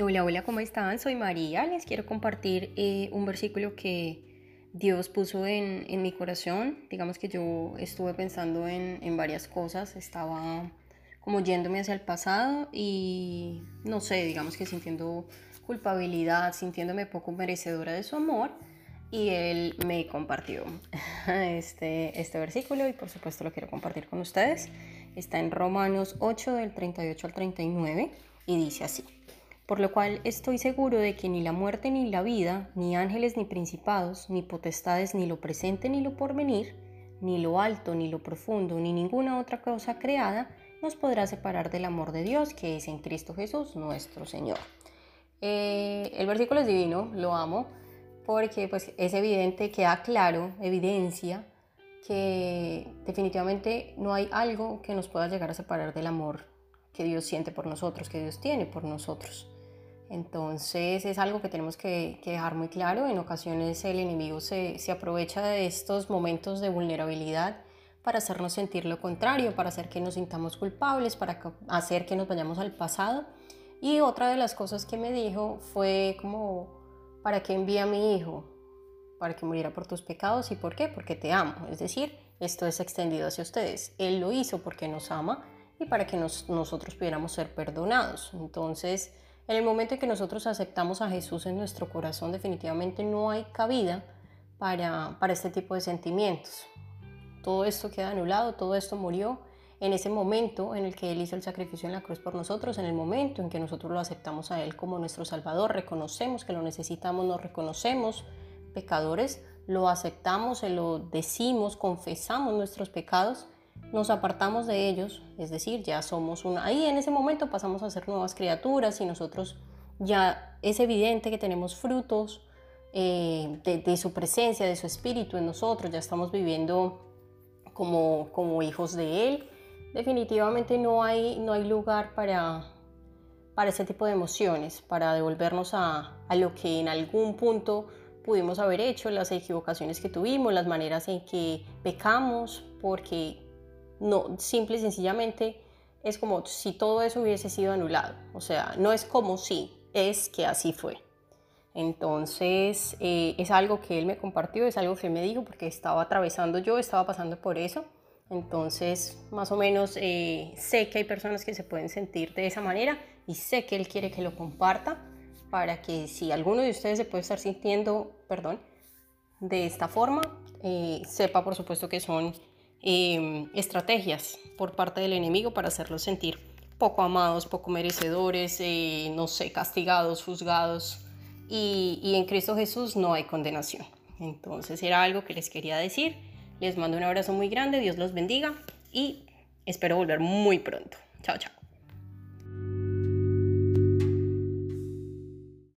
Hola, hola, ¿cómo están? Soy María. Les quiero compartir eh, un versículo que Dios puso en, en, mi corazón. Digamos que yo estuve pensando en, en, varias cosas, estaba como yéndome hacia el pasado y no sé, digamos que sintiendo culpabilidad, sintiéndome poco merecedora de su amor. Y él me compartió este, este versículo y por supuesto lo quiero compartir con ustedes. Está en Romanos 8 del 38 al 39 y dice así. Por lo cual estoy seguro de que ni la muerte ni la vida, ni ángeles ni principados, ni potestades, ni lo presente ni lo porvenir, ni lo alto ni lo profundo, ni ninguna otra cosa creada, nos podrá separar del amor de Dios que es en Cristo Jesús nuestro Señor. Eh, el versículo es divino, lo amo, porque pues, es evidente, queda claro, evidencia que definitivamente no hay algo que nos pueda llegar a separar del amor que Dios siente por nosotros, que Dios tiene por nosotros. Entonces es algo que tenemos que, dejar muy claro. En ocasiones el enemigo se, se, aprovecha de estos momentos de vulnerabilidad para hacernos sentir lo contrario, para hacer que nos sintamos culpables, para hacer que nos vayamos al pasado. Y otra de las cosas que me dijo fue como, ¿para qué envía a mi hijo? Para que muriera por tus pecados. ¿Y por qué? Porque te amo. Es decir, esto es extendido hacia ustedes. Él lo hizo porque nos ama y para que nosotros pudiéramos ser perdonados. Entonces, en el momento en que nosotros aceptamos a Jesús en nuestro corazón, definitivamente no hay cabida para, este tipo de sentimientos. Todo esto queda anulado, todo esto murió en ese momento en el que Él hizo el sacrificio en la cruz por nosotros, en el momento en que nosotros lo aceptamos a Él como nuestro Salvador, reconocemos que lo necesitamos, nos reconocemos pecadores, lo aceptamos, se lo decimos, confesamos nuestros pecados nos apartamos de ellos, es decir, ya somos una, ahí en ese momento pasamos a ser nuevas criaturas y nosotros ya es evidente que tenemos frutos eh, de, su presencia, de su espíritu en nosotros, ya estamos viviendo como, como hijos de Él. Definitivamente no hay, no hay lugar para, para ese tipo de emociones, para devolvernos a, a lo que en algún punto pudimos haber hecho, las equivocaciones que tuvimos, las maneras en que pecamos, porque no, simple y sencillamente es como si todo eso hubiese sido anulado. O sea, no es como si, es que así fue. Entonces, eh, es algo que él me compartió, es algo que me dijo porque estaba atravesando yo, estaba pasando por eso. Entonces, más o menos eh, sé que hay personas que se pueden sentir de esa manera y sé que él quiere que lo comparta para que si alguno de ustedes se puede estar sintiendo, perdón, de esta forma, eh, sepa por supuesto que son Em, estrategias por parte del enemigo para hacerlos sentir poco amados, poco merecedores, eh, no sé, castigados, juzgados. Y, y en Cristo Jesús no hay condenación. Entonces era algo que les quería decir. Les mando un abrazo muy grande, Dios los bendiga y espero volver muy pronto. Chao, chao.